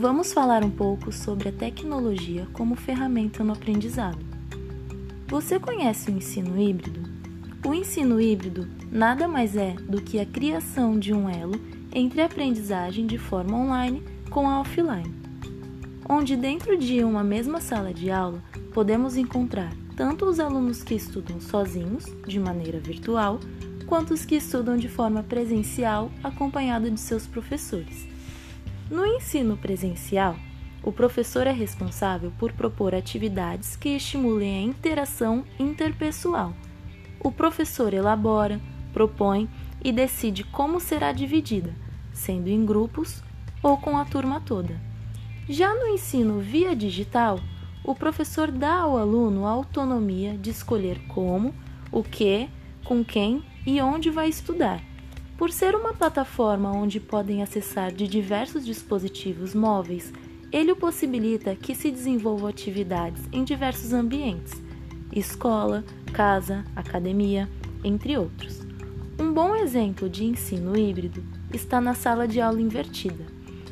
vamos falar um pouco sobre a tecnologia como ferramenta no aprendizado. Você conhece o ensino híbrido? O ensino híbrido nada mais é do que a criação de um elo entre a aprendizagem de forma online com a offline, onde dentro de uma mesma sala de aula podemos encontrar tanto os alunos que estudam sozinhos, de maneira virtual, quanto os que estudam de forma presencial, acompanhado de seus professores. No ensino presencial, o professor é responsável por propor atividades que estimulem a interação interpessoal. O professor elabora, propõe e decide como será dividida, sendo em grupos ou com a turma toda. Já no ensino via digital, o professor dá ao aluno a autonomia de escolher como, o que, com quem e onde vai estudar por ser uma plataforma onde podem acessar de diversos dispositivos móveis, ele possibilita que se desenvolvam atividades em diversos ambientes escola, casa, academia, entre outros. Um bom exemplo de ensino híbrido está na sala de aula invertida.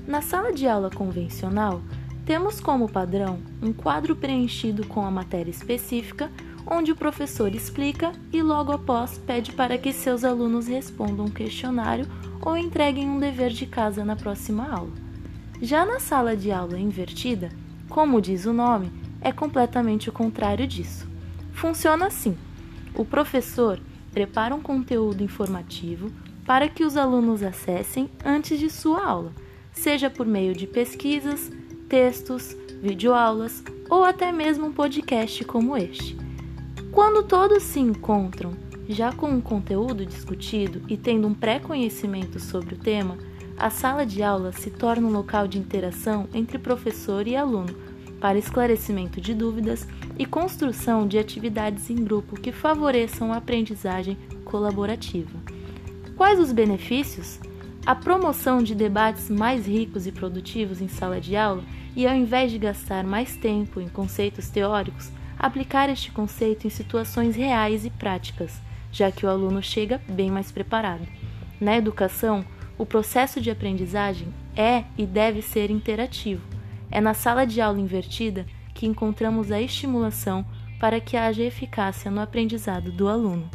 Na sala de aula convencional, temos como padrão um quadro preenchido com a matéria específica onde o professor explica e logo após pede para que seus alunos respondam um questionário ou entreguem um dever de casa na próxima aula. Já na sala de aula invertida, como diz o nome, é completamente o contrário disso. Funciona assim: o professor prepara um conteúdo informativo para que os alunos acessem antes de sua aula, seja por meio de pesquisas, textos, videoaulas ou até mesmo um podcast como este. Quando todos se encontram já com um conteúdo discutido e tendo um pré-conhecimento sobre o tema, a sala de aula se torna um local de interação entre professor e aluno para esclarecimento de dúvidas e construção de atividades em grupo que favoreçam a aprendizagem colaborativa. Quais os benefícios? A promoção de debates mais ricos e produtivos em sala de aula e, ao invés de gastar mais tempo em conceitos teóricos, aplicar este conceito em situações reais e práticas, já que o aluno chega bem mais preparado. Na educação, o processo de aprendizagem é e deve ser interativo. É na sala de aula invertida que encontramos a estimulação para que haja eficácia no aprendizado do aluno.